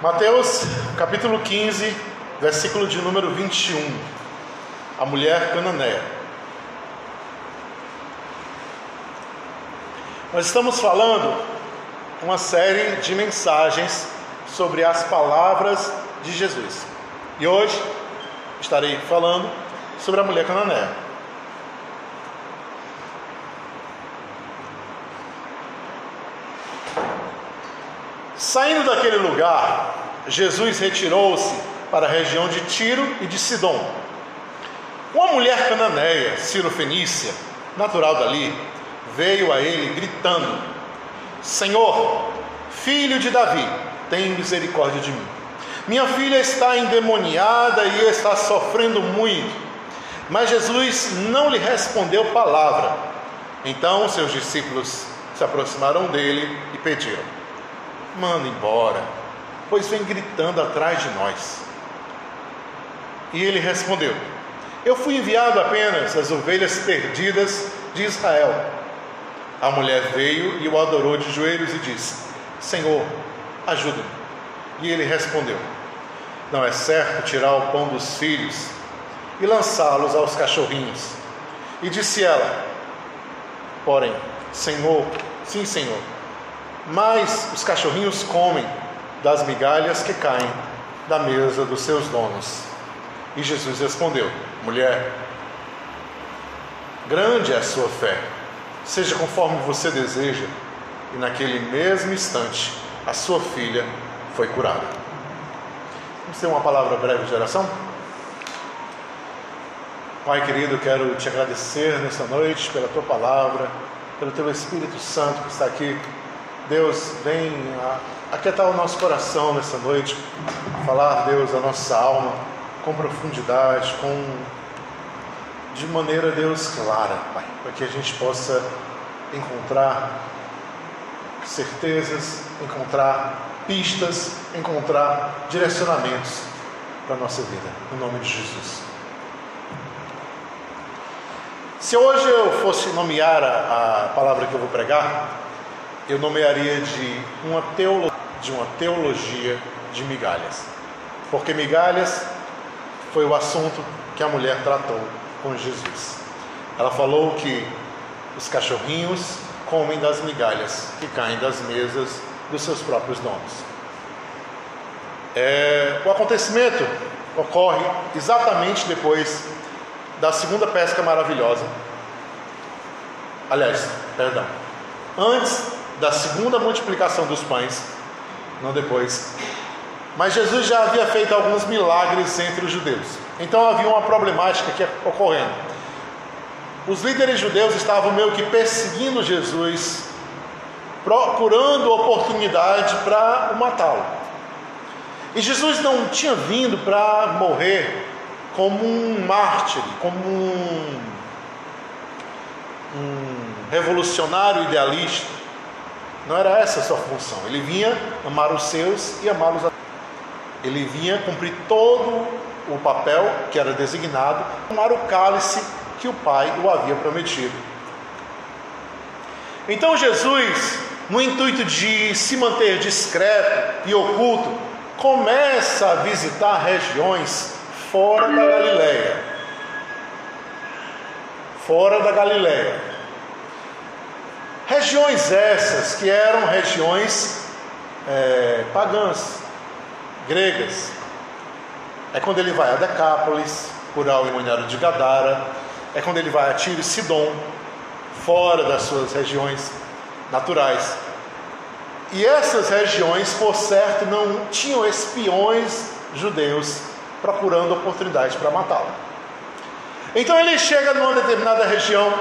Mateus capítulo 15, versículo de número 21. A mulher cananeia. Nós estamos falando uma série de mensagens sobre as palavras de Jesus. E hoje estarei falando sobre a mulher cananeia. Saindo daquele lugar, Jesus retirou-se para a região de Tiro e de Sidom. Uma mulher cananeia, Ciro-Fenícia, natural dali, veio a ele gritando: Senhor, filho de Davi, tem misericórdia de mim. Minha filha está endemoniada e está sofrendo muito. Mas Jesus não lhe respondeu palavra. Então seus discípulos se aproximaram dele e pediram: Manda embora, pois vem gritando atrás de nós. E ele respondeu: Eu fui enviado apenas às ovelhas perdidas de Israel. A mulher veio e o adorou de joelhos e disse: Senhor, ajuda-me. E ele respondeu: Não é certo tirar o pão dos filhos e lançá-los aos cachorrinhos. E disse ela: Porém, Senhor, sim, Senhor, mas os cachorrinhos comem das migalhas que caem da mesa dos seus donos. E Jesus respondeu: Mulher, grande é a sua fé, seja conforme você deseja. E naquele mesmo instante, a sua filha foi curada. Vamos ter uma palavra breve de oração? Pai querido, quero te agradecer nesta noite pela tua palavra, pelo teu Espírito Santo que está aqui. Deus, vem aquietar o nosso coração nessa noite, falar, Deus, a nossa alma com profundidade, com de maneira, Deus, clara, Pai, para que a gente possa encontrar certezas, encontrar pistas, encontrar direcionamentos para a nossa vida, no nome de Jesus. Se hoje eu fosse nomear a, a palavra que eu vou pregar, eu nomearia de uma, teolo, de uma teologia de migalhas. Porque migalhas foi o assunto que a mulher tratou com Jesus. Ela falou que os cachorrinhos comem das migalhas que caem das mesas dos seus próprios donos. É, o acontecimento ocorre exatamente depois da segunda pesca maravilhosa. Aliás, perdão, antes da segunda multiplicação dos pães, não depois. Mas Jesus já havia feito alguns milagres entre os judeus. Então havia uma problemática que ocorrendo. Os líderes judeus estavam meio que perseguindo Jesus, procurando oportunidade para matá-lo. E Jesus não tinha vindo para morrer como um mártir, como um, um revolucionário idealista. Não era essa a sua função. Ele vinha amar os seus e amá-los a ele vinha cumprir todo o papel que era designado, tomar o cálice que o Pai o havia prometido. Então Jesus, no intuito de se manter discreto e oculto, começa a visitar regiões fora da Galileia. Fora da Galileia. Regiões essas que eram regiões é, pagãs, gregas. É quando ele vai a Decápolis, curar o imuniário de Gadara. É quando ele vai a Tiro e Sidom, fora das suas regiões naturais. E essas regiões, por certo, não tinham espiões judeus procurando oportunidades para matá-lo. Então ele chega numa determinada região,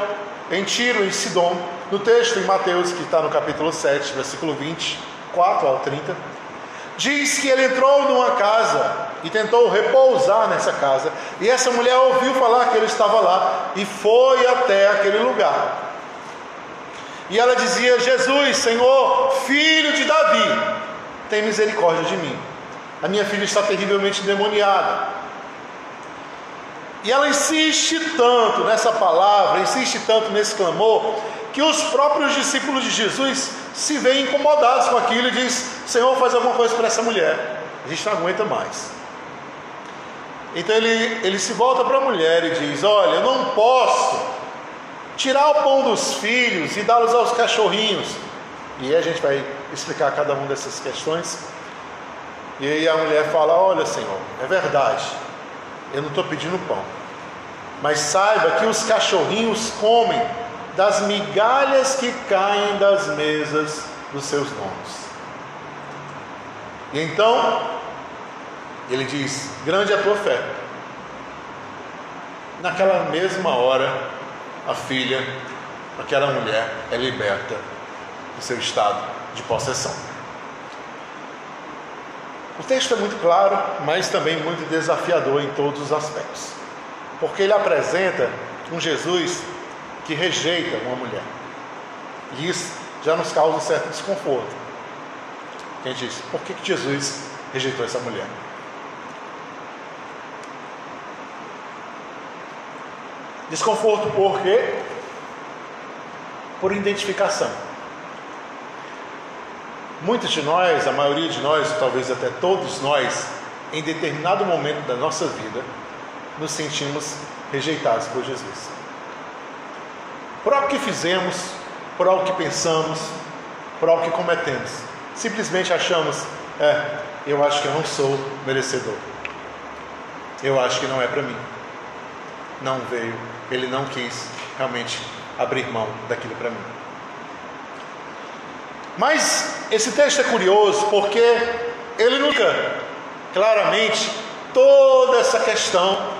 em Tiro e Sidom, no texto em Mateus, que está no capítulo 7, versículo 24 ao 30 diz que ele entrou numa casa e tentou repousar nessa casa. E essa mulher ouviu falar que ele estava lá e foi até aquele lugar. E ela dizia: Jesus, Senhor, filho de Davi, tem misericórdia de mim. A minha filha está terrivelmente endemoniada. E ela insiste tanto nessa palavra, insiste tanto nesse clamor, que os próprios discípulos de Jesus se veem incomodados com aquilo e diz: Senhor, faz alguma coisa para essa mulher. A gente não aguenta mais. Então ele, ele se volta para a mulher e diz: Olha, eu não posso tirar o pão dos filhos e dá-los aos cachorrinhos. E aí a gente vai explicar cada uma dessas questões. E aí a mulher fala: Olha, Senhor, é verdade, eu não estou pedindo pão, mas saiba que os cachorrinhos comem das migalhas que caem das mesas dos seus donos. E então, ele diz: Grande é a tua fé. Naquela mesma hora, a filha, aquela mulher, é liberta do seu estado de possessão. O texto é muito claro, mas também muito desafiador em todos os aspectos, porque ele apresenta um Jesus que rejeita uma mulher, e isso já nos causa um certo desconforto. Quem diz, por que Jesus rejeitou essa mulher? Desconforto por quê? Por identificação. Muitos de nós, a maioria de nós, talvez até todos nós, em determinado momento da nossa vida, nos sentimos rejeitados por Jesus. Por algo que fizemos, por algo que pensamos, por algo que cometemos. Simplesmente achamos, é, eu acho que eu não sou merecedor. Eu acho que não é para mim. Não veio, ele não quis realmente abrir mão daquilo para mim. Mas esse texto é curioso porque ele nunca claramente toda essa questão.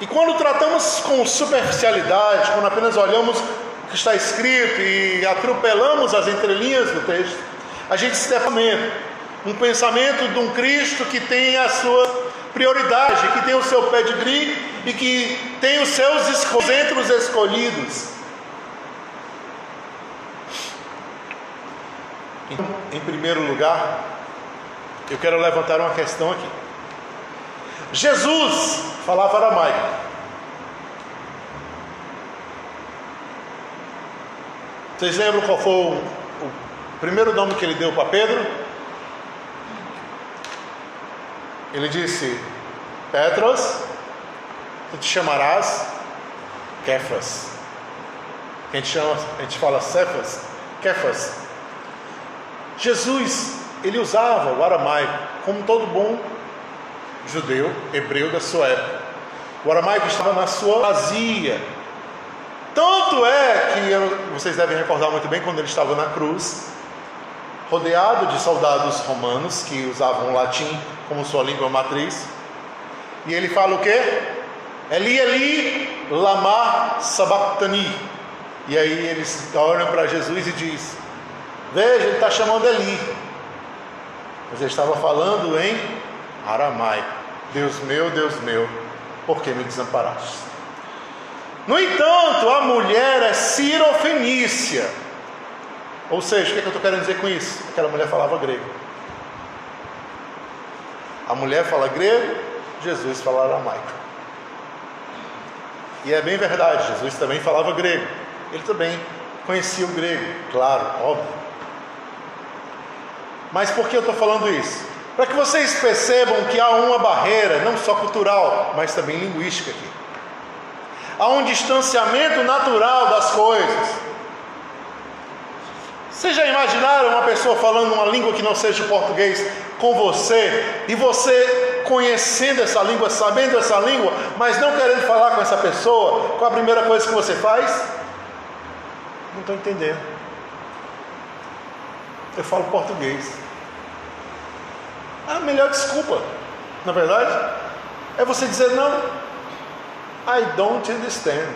E quando tratamos com superficialidade, quando apenas olhamos o que está escrito e atropelamos as entrelinhas do texto, a gente se departamento um pensamento de um Cristo que tem a sua prioridade, que tem o seu pedigree e que tem os seus entre escolhidos. Então, em primeiro lugar, eu quero levantar uma questão aqui. Jesus falava aramaico. Vocês lembram qual foi o, primeiro nome que ele deu para Pedro? Ele disse: Petros, tu te chamarás Kefas. A gente, chama, a gente fala Cefas, Kefas. Jesus, ele usava o aramaico como todo bom judeu, hebreu da sua época. O aramaico estava na sua vazia. Tanto é que vocês devem recordar muito bem quando ele estava na cruz, rodeado de soldados romanos que usavam o latim como sua língua matriz. E ele fala o quê? Eli, Eli, lama sabachthani. E aí eles olham para Jesus e diz: Veja, ele está chamando Eli. Mas ele estava falando em aramaico. Deus meu, Deus meu, por que me desamparaste? No entanto, a mulher é cirofenícia. Ou seja, o que, é que eu estou querendo dizer com isso? Aquela mulher falava grego. A mulher fala grego, Jesus fala aramaico. E é bem verdade, Jesus também falava grego. Ele também conhecia o grego, claro, óbvio. Mas por que eu estou falando isso? Para que vocês percebam que há uma barreira, não só cultural, mas também linguística aqui. Há um distanciamento natural das coisas. Vocês já imaginaram uma pessoa falando uma língua que não seja o português com você e você conhecendo essa língua, sabendo essa língua, mas não querendo falar com essa pessoa? Qual a primeira coisa que você faz? Não estou entendendo. Eu falo português. A melhor desculpa, na verdade, é você dizer não. I don't understand.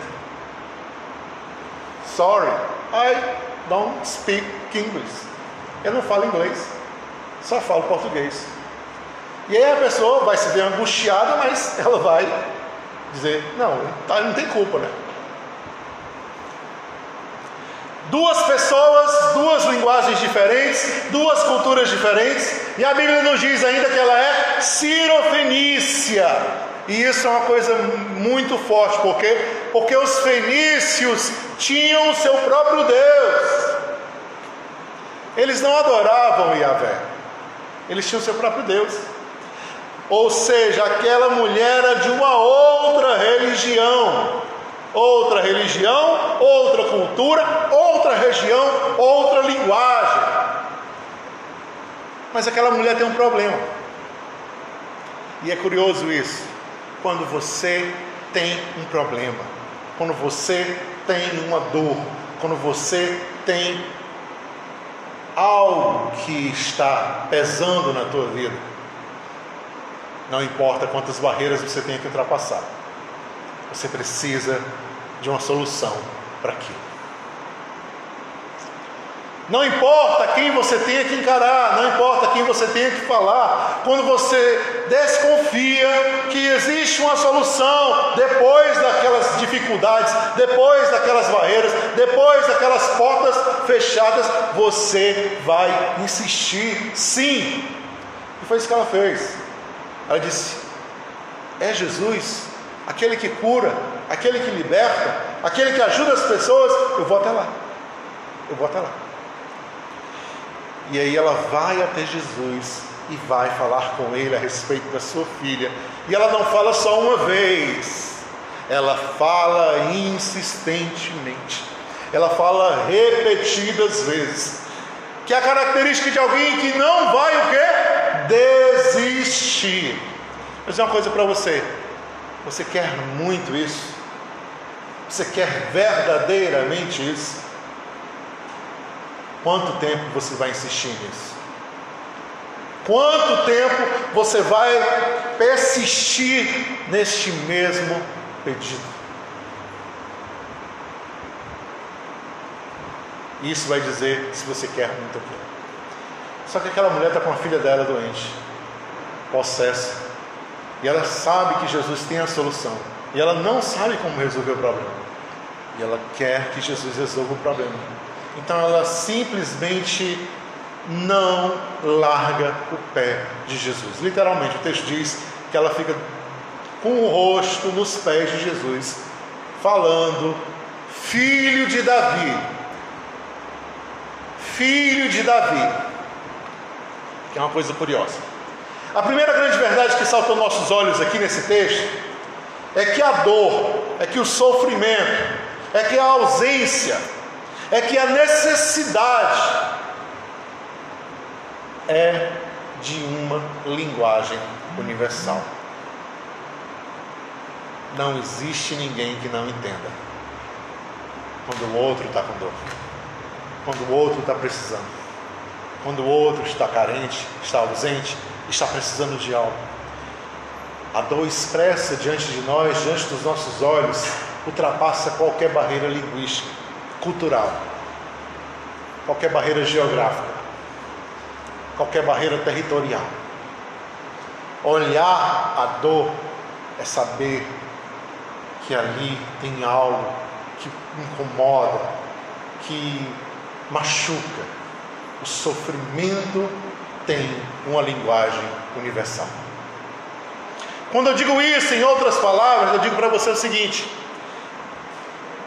Sorry, I don't speak English. Eu não falo inglês, só falo português. E aí a pessoa vai se ver angustiada, mas ela vai dizer: não, tá, não tem culpa, né? Duas pessoas, duas linguagens diferentes, duas culturas diferentes, e a Bíblia nos diz ainda que ela é cirofenícia. E isso é uma coisa muito forte, por quê? Porque os fenícios tinham o seu próprio Deus. Eles não adoravam Yahvé, eles tinham o seu próprio Deus. Ou seja, aquela mulher era de uma outra religião. Outra religião, outra cultura, outra região, outra linguagem. Mas aquela mulher tem um problema. E é curioso isso. Quando você tem um problema, quando você tem uma dor, quando você tem algo que está pesando na tua vida, não importa quantas barreiras você tenha que ultrapassar, você precisa de uma solução para aquilo. Não importa quem você tenha que encarar, não importa quem você tenha que falar, quando você desconfia que existe uma solução depois daquelas dificuldades, depois daquelas barreiras, depois daquelas portas fechadas, você vai insistir sim. E foi isso que ela fez. Ela disse: É Jesus, aquele que cura, aquele que liberta, aquele que ajuda as pessoas, eu vou até lá. Eu vou até lá. E aí ela vai até Jesus e vai falar com ele a respeito da sua filha. E ela não fala só uma vez, ela fala insistentemente. Ela fala repetidas vezes. Que é a característica de alguém que não vai o quê? Desistir. Vou dizer uma coisa para você. Você quer muito isso? Você quer verdadeiramente isso? Quanto tempo você vai insistir nisso? Quanto tempo você vai persistir neste mesmo pedido? Isso vai dizer se você quer muito aquilo. Só que aquela mulher está com a filha dela doente, possessa, e ela sabe que Jesus tem a solução, e ela não sabe como resolver o problema, e ela quer que Jesus resolva o problema. Então ela simplesmente não larga o pé de Jesus. Literalmente, o texto diz que ela fica com o rosto nos pés de Jesus, falando: Filho de Davi, filho de Davi. Que é uma coisa curiosa. A primeira grande verdade que saltou nossos olhos aqui nesse texto é que a dor, é que o sofrimento, é que a ausência, é que a necessidade é de uma linguagem universal. Não existe ninguém que não entenda quando o outro está com dor, quando o outro está precisando, quando o outro está carente, está ausente, está precisando de algo. A dor expressa diante de nós, diante dos nossos olhos, ultrapassa qualquer barreira linguística, cultural, qualquer barreira geográfica qualquer barreira territorial. Olhar a dor é saber que ali tem algo que incomoda, que machuca. O sofrimento tem uma linguagem universal. Quando eu digo isso, em outras palavras, eu digo para você o seguinte: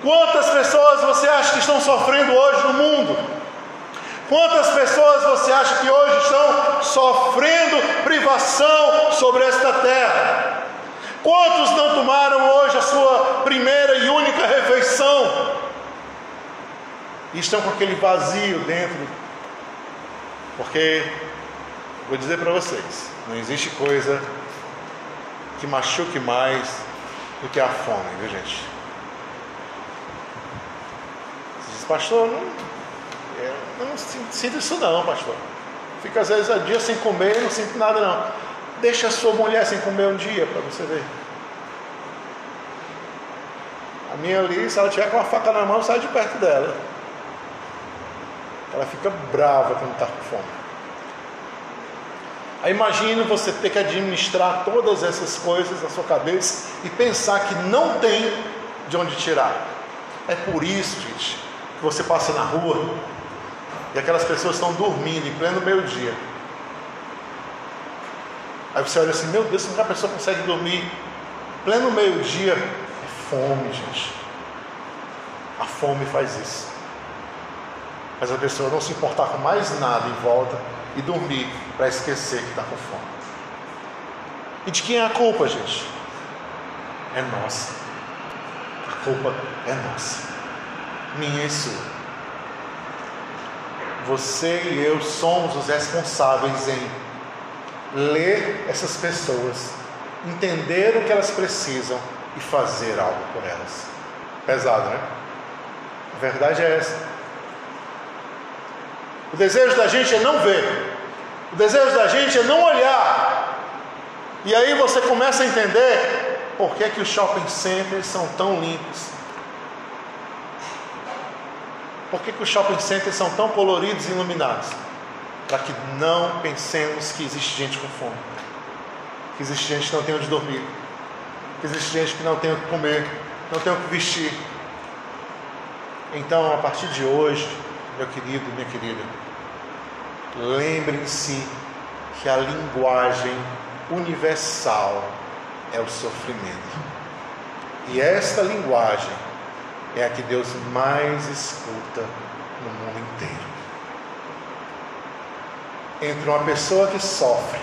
quantas pessoas você acha que estão sofrendo hoje no mundo? Quantas pessoas você acha que hoje estão sofrendo privação sobre esta terra? Quantos não tomaram hoje a sua primeira e única refeição? E estão com aquele vazio dentro. Porque, vou dizer para vocês, não existe coisa que machuque mais do que a fome, viu gente? Você diz, pastor, não, não sinto isso não, pastor. Fica às vezes a dia sem comer e não sinto nada não. Deixa a sua mulher sem comer um dia para você ver. A minha ali, se ela tiver com uma faca na mão, sai de perto dela. Ela fica brava quando está com fome. Aí imagine você ter que administrar todas essas coisas na sua cabeça e pensar que não tem de onde tirar. É por isso, gente, que você passa na rua e aquelas pessoas estão dormindo em pleno meio-dia. Aí você olha assim, meu Deus, como que a pessoa consegue dormir pleno meio-dia? É fome, gente. A fome faz isso. Mas a pessoa não se importar com mais nada em volta e dormir para esquecer que está com fome. E de quem é a culpa, gente? É nossa. A culpa é nossa. Minha e sua. Você e eu somos os responsáveis em ler essas pessoas, entender o que elas precisam e fazer algo por elas. Pesado, né? A verdade é essa. O desejo da gente é não ver, o desejo da gente é não olhar. E aí você começa a entender por que, que os shopping centers são tão limpos. Por que, que os shopping centers são tão coloridos e iluminados? Para que não pensemos que existe gente com fome, que existe gente que não tem onde dormir, que existe gente que não tem o que comer, não tem o que vestir. Então, a partir de hoje, meu querido, minha querida, lembrem-se que a linguagem universal é o sofrimento. E esta linguagem é a que Deus mais escuta no mundo inteiro. Entre uma pessoa que sofre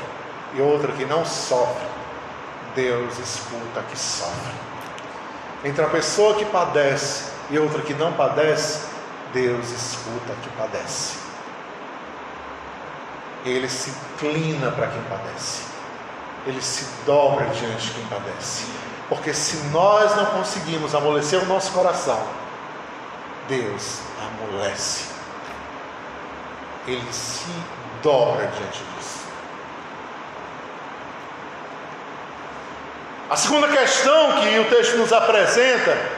e outra que não sofre, Deus escuta a que sofre. Entre uma pessoa que padece e outra que não padece, Deus escuta a que padece. Ele se inclina para quem padece. Ele se dobra diante de quem padece. Porque se nós não conseguimos amolecer o nosso coração, Deus amolece. Ele se dobra diante disso. A segunda questão que o texto nos apresenta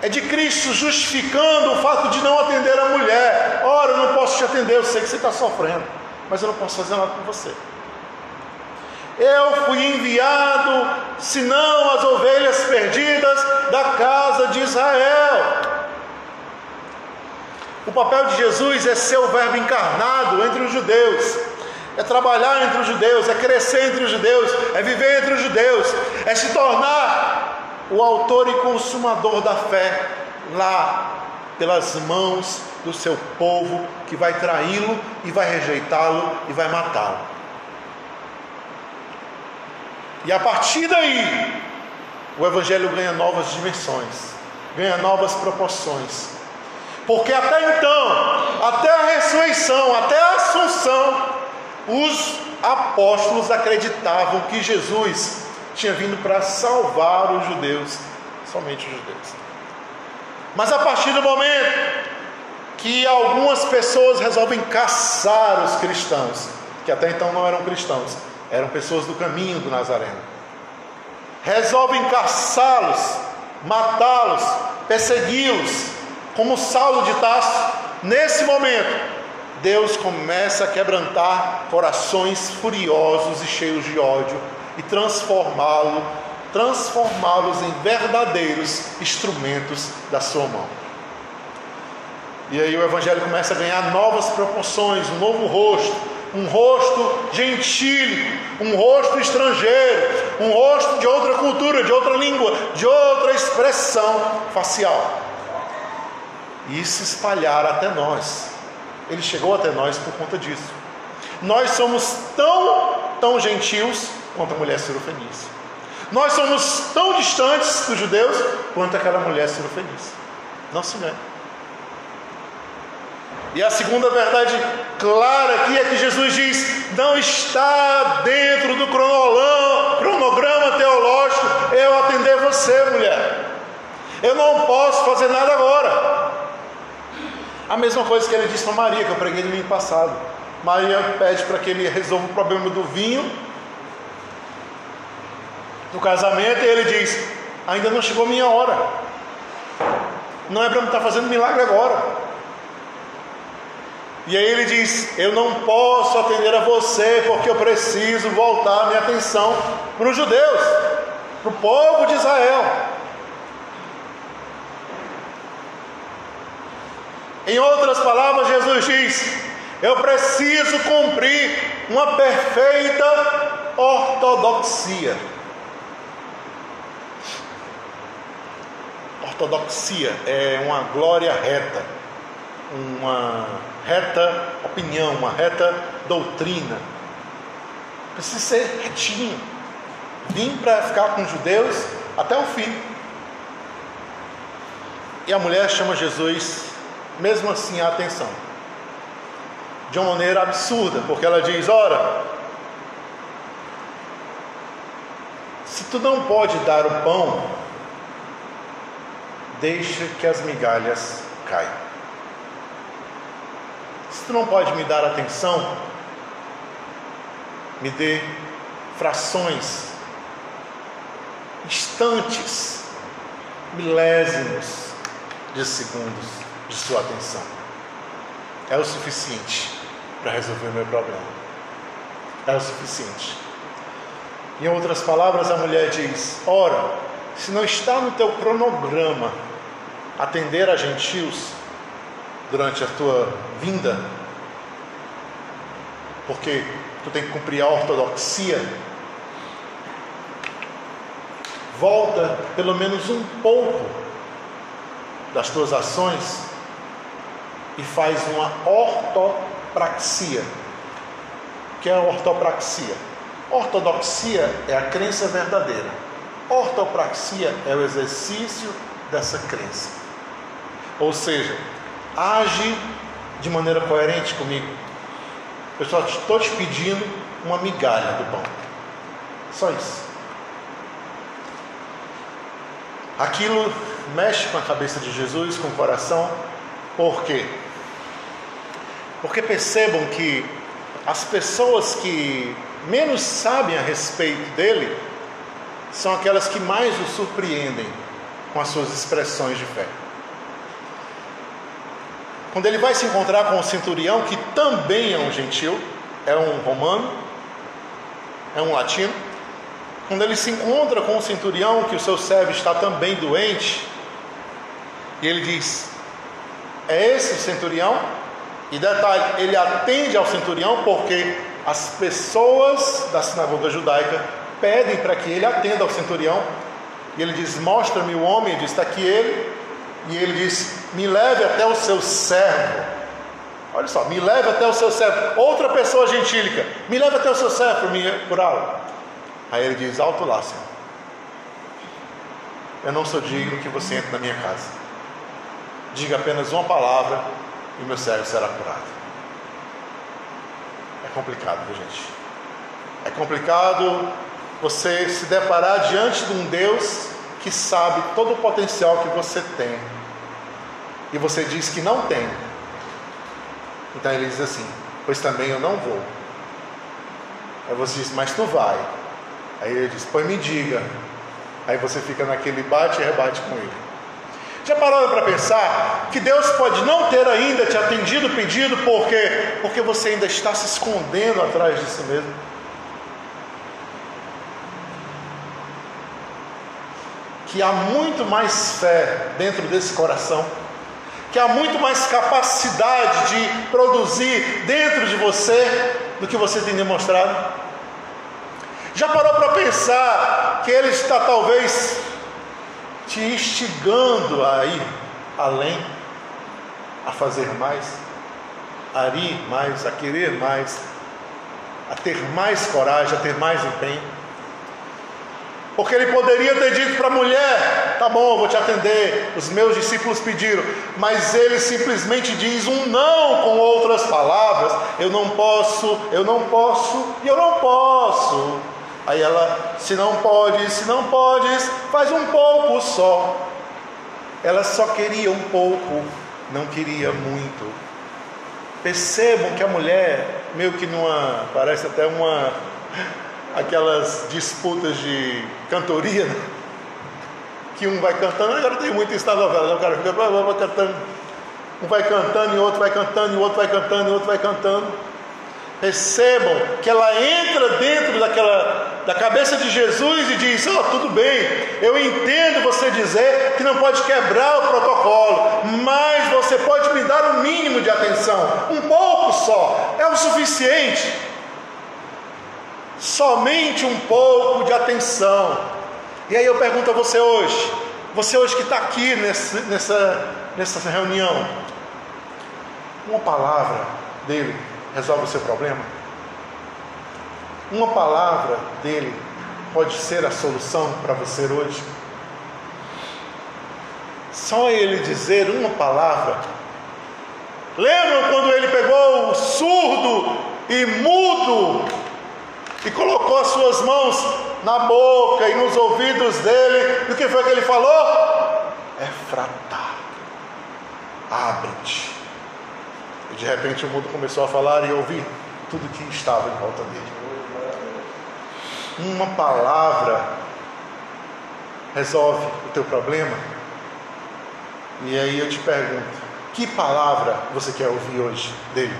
é de Cristo justificando o fato de não atender a mulher. Ora, eu não posso te atender, eu sei que você está sofrendo, mas eu não posso fazer nada com você. Eu fui enviado, senão as ovelhas perdidas da casa de Israel. O papel de Jesus é ser o Verbo encarnado entre os judeus, é trabalhar entre os judeus, é crescer entre os judeus, é viver entre os judeus, é se tornar o autor e consumador da fé lá pelas mãos do seu povo que vai traí-lo e vai rejeitá-lo e vai matá-lo. E a partir daí, o Evangelho ganha novas dimensões, ganha novas proporções. Porque até então, até a ressurreição, até a assunção, os apóstolos acreditavam que Jesus tinha vindo para salvar os judeus, somente os judeus. Mas a partir do momento que algumas pessoas resolvem caçar os cristãos, que até então não eram cristãos, eram pessoas do caminho do Nazareno. Resolvem caçá-los, matá-los, persegui-los, como Saulo de Tarso. Nesse momento, Deus começa a quebrantar corações furiosos e cheios de ódio e transformá-lo, transformá-los em verdadeiros instrumentos da sua mão. E aí o evangelho começa a ganhar novas proporções, um novo rosto, um rosto gentil, um rosto estrangeiro, um rosto de outra cultura, de outra língua, de outra expressão facial. E se espalhar até nós. Ele chegou até nós por conta disso. Nós somos tão, tão gentios quanto a mulher cirofenícia. Nós somos tão distantes dos judeus quanto aquela mulher cirofenícia. Não se engane. E a segunda verdade clara aqui é que Jesus diz: não está dentro do cronograma teológico eu atender você, mulher. Eu não posso fazer nada agora. A mesma coisa que ele disse para Maria, que eu preguei no domingo passado. Maria pede para que ele resolva o problema do vinho do casamento e ele diz: ainda não chegou minha hora. Não é para me estar fazendo milagre agora. E aí ele diz: Eu não posso atender a você porque eu preciso voltar minha atenção para os judeus, para o povo de Israel. Em outras palavras, Jesus diz: Eu preciso cumprir uma perfeita ortodoxia. Ortodoxia é uma glória reta, uma reta opinião, uma reta doutrina. precisa ser retinho. Vim para ficar com os judeus até o fim. E a mulher chama Jesus, mesmo assim, a atenção. De uma maneira absurda, porque ela diz: Ora, se tu não pode dar o pão, deixa que as migalhas caiam. Se tu não pode me dar atenção, me dê frações, instantes, milésimos de segundos de sua atenção. É o suficiente para resolver o meu problema. É o suficiente. Em outras palavras, a mulher diz: Ora, se não está no teu cronograma atender a gentios durante a tua vinda, porque tu tem que cumprir a ortodoxia, volta pelo menos um pouco das tuas ações e faz uma ortopraxia. O que é a ortopraxia? Ortodoxia é a crença verdadeira. Ortopraxia é o exercício dessa crença. Ou seja, age de maneira coerente comigo. Eu só estou te pedindo uma migalha do pão. Só isso. Aquilo mexe com a cabeça de Jesus, com o coração. Por quê? Porque percebam que as pessoas que menos sabem a respeito dele são aquelas que mais o surpreendem com as suas expressões de fé. Quando ele vai se encontrar com o centurião, que também é um gentil, é um romano, é um latino, quando ele se encontra com o centurião, que o seu servo está também doente, e ele diz: É esse o centurião? E detalhe, ele atende ao centurião porque as pessoas da sinagoga judaica pedem para que ele atenda ao centurião. E ele diz: Mostra-me o homem. Ele diz: Está aqui ele. E ele diz: Me leve até o seu servo. Olha só, me leve até o seu servo. Outra pessoa gentílica, me leve até o seu servo curá-lo. Aí ele diz: Alto lá, Senhor. Eu não sou digno que você entre na minha casa. Diga apenas uma palavra e meu servo será curado. É complicado, viu, gente? É complicado você se deparar diante de um Deus que sabe todo o potencial que você tem e você diz que não tem. Então ele diz assim: Pois também eu não vou. Aí você diz: Mas tu vai. Aí ele diz: Pois me diga. Aí você fica naquele bate e rebate com ele. Já pararam para pensar que Deus pode não ter ainda te atendido o pedido, por quê? Porque você ainda está se escondendo atrás de si mesmo. Que há muito mais fé dentro desse coração, que há muito mais capacidade de produzir dentro de você do que você tem demonstrado. Já parou para pensar que Ele está talvez te instigando a ir além, a fazer mais, a ir mais, a querer mais, a ter mais coragem, a ter mais empenho. Porque ele poderia ter dito para a mulher: tá bom, vou te atender, os meus discípulos pediram, mas ele simplesmente diz um não com outras palavras: eu não posso, eu não posso e eu não posso. Aí ela, se não pode, se não podes, faz um pouco só. Ela só queria um pouco, não queria muito. Percebam que a mulher, meio que numa, parece até uma, aquelas disputas de cantoria, né? que um vai cantando, agora tem muito isso na novela, né? o cara fica vai cantando, um vai cantando e outro vai cantando, e o outro vai cantando, e o outro vai cantando. Percebam que ela entra dentro daquela da cabeça de Jesus e diz: "Oh, tudo bem. Eu entendo você dizer que não pode quebrar o protocolo, mas você pode me dar um mínimo de atenção, um pouco só, é o suficiente. Somente um pouco de atenção. E aí eu pergunto a você hoje, você hoje que está aqui nessa, nessa, nessa reunião, uma palavra dele resolve o seu problema? Uma palavra dele pode ser a solução para você hoje. Só ele dizer uma palavra. Lembram quando ele pegou o surdo e mudo e colocou as suas mãos na boca e nos ouvidos dele? E o que foi que ele falou? É fratar. Abre-te. E de repente o mudo começou a falar e ouvir tudo que estava em volta dele. Uma palavra resolve o teu problema. E aí eu te pergunto: que palavra você quer ouvir hoje dele?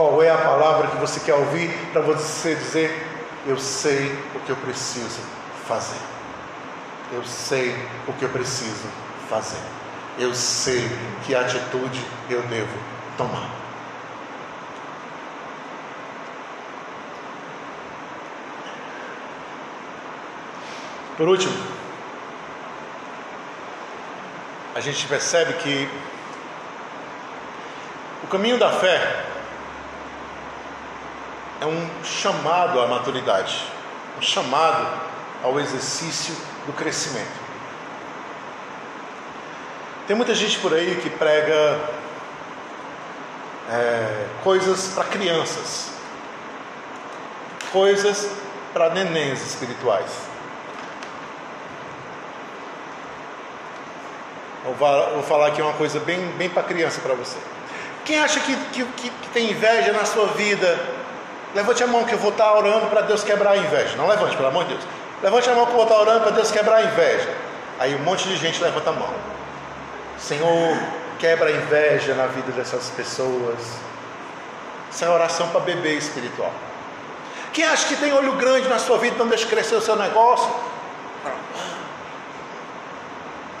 Qual é a palavra que você quer ouvir para você dizer: Eu sei o que eu preciso fazer. Eu sei o que eu preciso fazer. Eu sei que atitude eu devo tomar. Por último, a gente percebe que o caminho da fé é um chamado à maturidade, um chamado ao exercício do crescimento. Tem muita gente por aí que prega é, coisas para crianças, coisas para nenéns espirituais. Vou falar aqui uma coisa bem, bem para criança para você. Quem acha que, que, que, tem inveja na sua vida, levante a mão que eu vou estar orando para Deus quebrar a inveja. Não levante, pelo amor de Deus. Levante a mão que eu vou estar orando para Deus quebrar a inveja. Aí um monte de gente levanta a mão. Senhor, quebra a inveja na vida dessas pessoas. Isso é oração para bebê espiritual. Quem acha que tem olho grande na sua vida, não deixa crescer o seu negócio?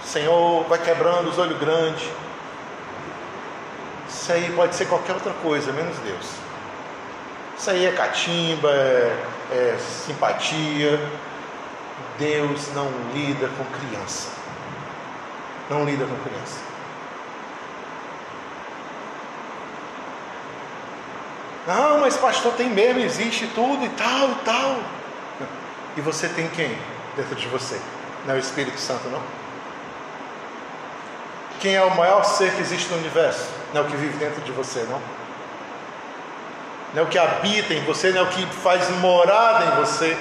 Senhor, vai quebrando os olhos grandes. Isso aí pode ser qualquer outra coisa, menos Deus. Isso aí é catimba, é, é simpatia. Deus não lida com criança. Não lida com criança. Não, mas pastor tem mesmo, existe tudo e tal e tal. E você tem quem dentro de você? Não é o Espírito Santo, não? Quem é o maior ser que existe no universo? Não é o que vive dentro de você, não. Não é o que habita em você, não é o que faz morada em você.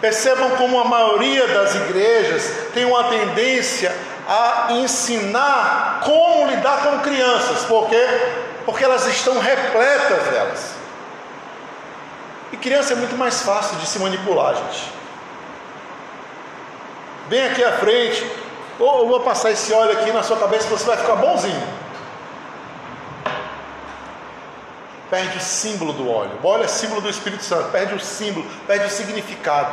Percebam como a maioria das igrejas tem uma tendência a ensinar como lidar com crianças. Por quê? Porque elas estão repletas delas. E criança é muito mais fácil de se manipular, gente. Vem aqui à frente, ou eu vou passar esse óleo aqui na sua cabeça você vai ficar bonzinho. Perde o símbolo do óleo. O óleo é símbolo do Espírito Santo. Perde o símbolo, perde o significado.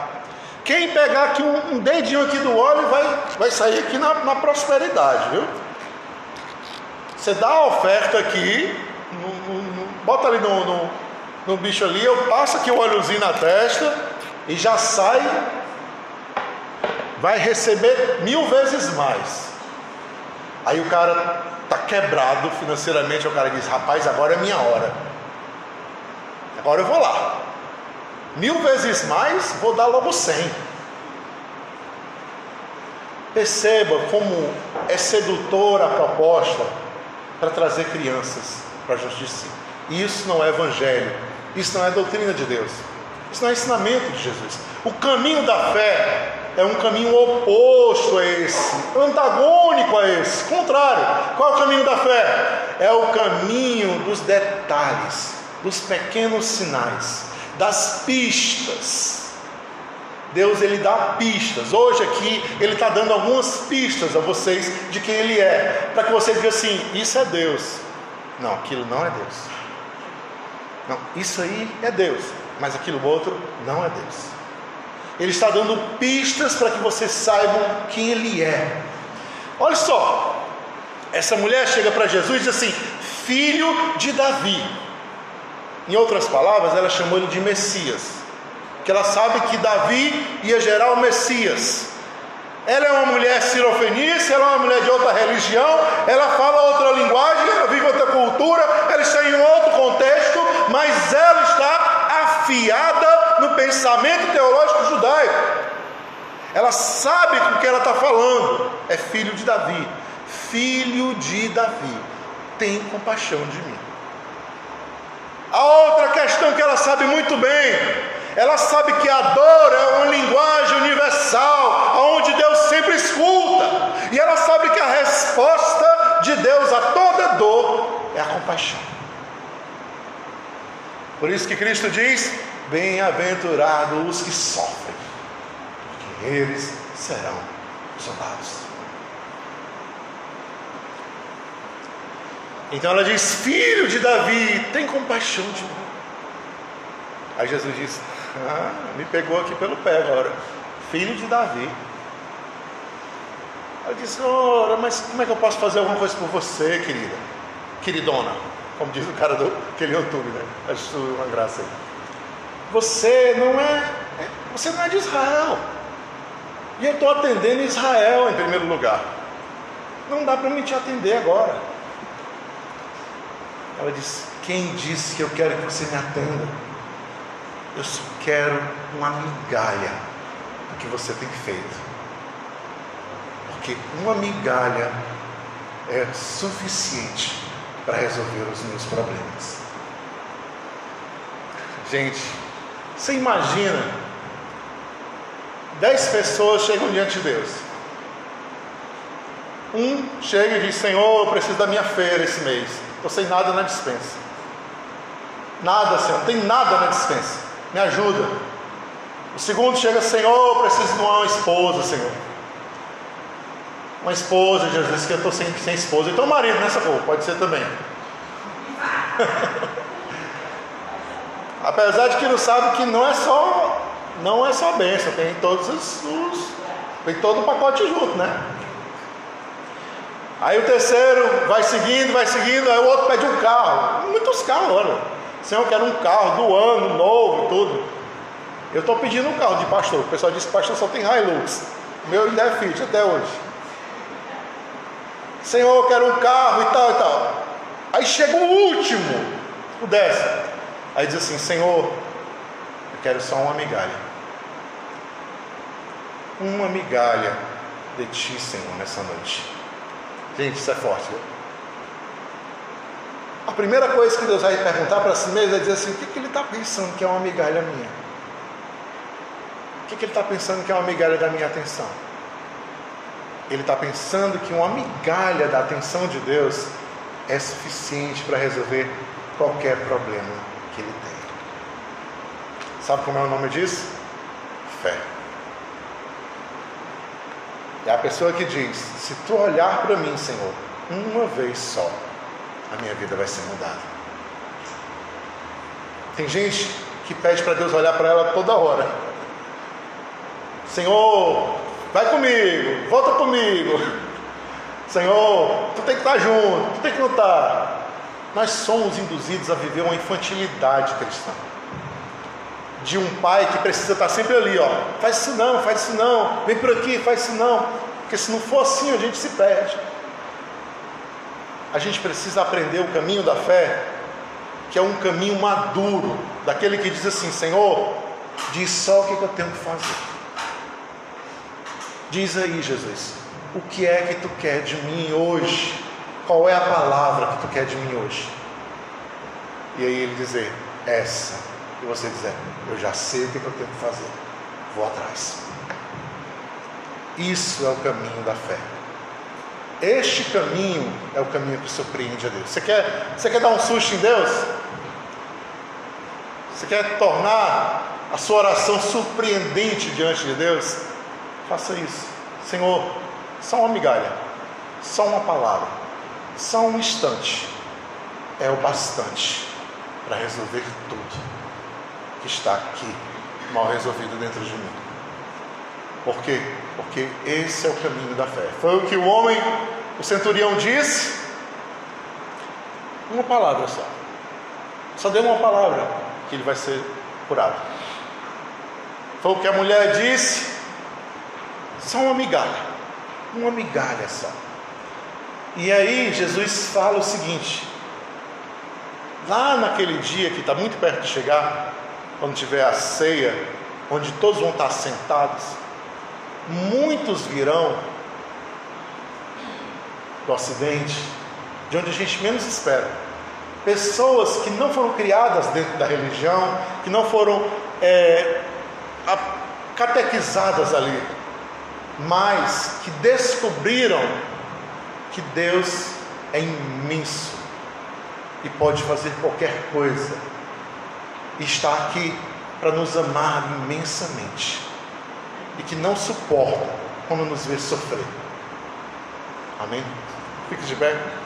Quem pegar aqui um, um dedinho aqui do óleo vai, vai sair aqui na, na prosperidade, viu? Você dá a oferta aqui, no, no, no, bota ali no, no, bicho ali, eu passo aqui o óleozinho na testa e já sai vai receber mil vezes mais. Aí o cara está quebrado financeiramente, o cara diz: Rapaz, agora é minha hora. Agora eu vou lá. Mil vezes mais, vou dar logo cem. Perceba como é sedutora a proposta para trazer crianças para a justiça. Isso não é evangelho, isso não é doutrina de Deus, isso não é ensinamento de Jesus. O caminho da fé é um caminho oposto a esse, antagônico a esse, contrário. Qual é o caminho da fé? É o caminho dos detalhes, dos pequenos sinais, das pistas. Deus ele dá pistas. Hoje aqui ele está dando algumas pistas a vocês de quem ele é, para que você diga assim: isso é Deus. Não, aquilo não é Deus. Não, isso aí é Deus, mas aquilo outro não é Deus. Ele está dando pistas para que vocês saibam quem Ele é. Olha só, essa mulher chega para Jesus e diz assim: Filho de Davi. Em outras palavras, ela chamou ele de Messias, que ela sabe que Davi ia gerar o Messias. Ela é uma mulher sirofenícia, ela é uma mulher de outra religião, ela fala outra linguagem, ela vive outra cultura, ela está em outro contexto, mas ela está afiada no pensamento teológico judaico. Ela sabe com o que ela está falando. É filho de Davi. Filho de Davi. Tem compaixão de mim. A outra questão que ela sabe muito bem, ela sabe que a dor é uma linguagem universal, onde Deus sempre escuta. E ela sabe que a resposta de Deus a toda dor é a compaixão. Por isso que Cristo diz: Bem-aventurados os que sofrem, porque eles serão soldados. Então ela diz: Filho de Davi, tem compaixão de mim. Aí Jesus diz: ah, Me pegou aqui pelo pé agora. Filho de Davi. Ela disse: Senhora, mas como é que eu posso fazer alguma coisa por você, querida? Queridona, como diz o cara do aquele YouTube, né? Acho uma graça aí. Você não é, é você não é de Israel. E eu estou atendendo Israel em primeiro lugar. Não dá para me te atender agora. Ela disse: Quem disse que eu quero que você me atenda? Eu só quero uma migalha do que você tem feito. Porque uma migalha é suficiente para resolver os meus problemas. Gente, você imagina dez pessoas chegam diante de Deus. Um chega e diz: Senhor, eu preciso da minha feira esse mês. Estou sem nada na dispensa. Nada, Senhor, não tem nada na dispensa. Me ajuda. O segundo chega, Senhor, preciso de uma esposa, Senhor. Uma esposa, Jesus, que eu estou sem, sem esposa. Então, marido, nessa né, pode ser também. Apesar de que não sabe que não é só não é só bênção, tem todos os, os tem todo o pacote junto, né? Aí o terceiro vai seguindo, vai seguindo, aí o outro pede um carro. Muitos carros, olha. Senhor, eu quero um carro do ano, novo, tudo. Eu estou pedindo um carro de pastor. O pessoal disse pastor só tem Hilux. Meu ainda é Fit até hoje. Senhor, eu quero um carro e tal e tal. Aí chega o último, o décimo. Aí diz assim: Senhor, eu quero só uma migalha. Uma migalha de ti, Senhor, nessa noite. Gente, isso é forte. A primeira coisa que Deus vai perguntar para si mesmo é dizer assim: o que, que ele está pensando que é uma migalha minha? O que, que ele está pensando que é uma migalha da minha atenção? Ele está pensando que uma migalha da atenção de Deus é suficiente para resolver qualquer problema que ele tem. Sabe como é o nome disso? Fé. É a pessoa que diz: Se tu olhar para mim, Senhor, uma vez só, a minha vida vai ser mudada. Tem gente que pede para Deus olhar para ela toda hora. Senhor, vai comigo, volta comigo. Senhor, tu tem que estar junto, tu tem que lutar. Nós somos induzidos a viver uma infantilidade cristã. De um pai que precisa estar sempre ali, ó. Faz isso não, faz isso não, vem por aqui, faz isso não. Porque se não for assim, a gente se perde. A gente precisa aprender o caminho da fé, que é um caminho maduro, daquele que diz assim: Senhor, diz só o que eu tenho que fazer. Diz aí, Jesus, o que é que tu quer de mim hoje? Qual é a palavra que tu quer de mim hoje? E aí ele dizer, essa. E você dizer, eu já sei o que eu tenho que fazer. Vou atrás. Isso é o caminho da fé. Este caminho é o caminho que surpreende a Deus. Você quer, você quer dar um susto em Deus? Você quer tornar a sua oração surpreendente diante de Deus? Faça isso. Senhor, só uma migalha, só uma palavra, só um instante é o bastante para resolver tudo que está aqui mal resolvido dentro de mim. Por quê? Porque esse é o caminho da fé. Foi o que o homem, o centurião disse. Uma palavra só. Só deu uma palavra que ele vai ser curado. Foi o que a mulher disse. Só uma migalha. Uma migalha só. E aí Jesus fala o seguinte: lá naquele dia que está muito perto de chegar, quando tiver a ceia, onde todos vão estar sentados, muitos virão do Ocidente, de onde a gente menos espera. Pessoas que não foram criadas dentro da religião, que não foram é, catequizadas ali, mas que descobriram que Deus é imenso e pode fazer qualquer coisa, está aqui para nos amar imensamente e que não suporta quando nos vê sofrer. Amém? Fique de pé.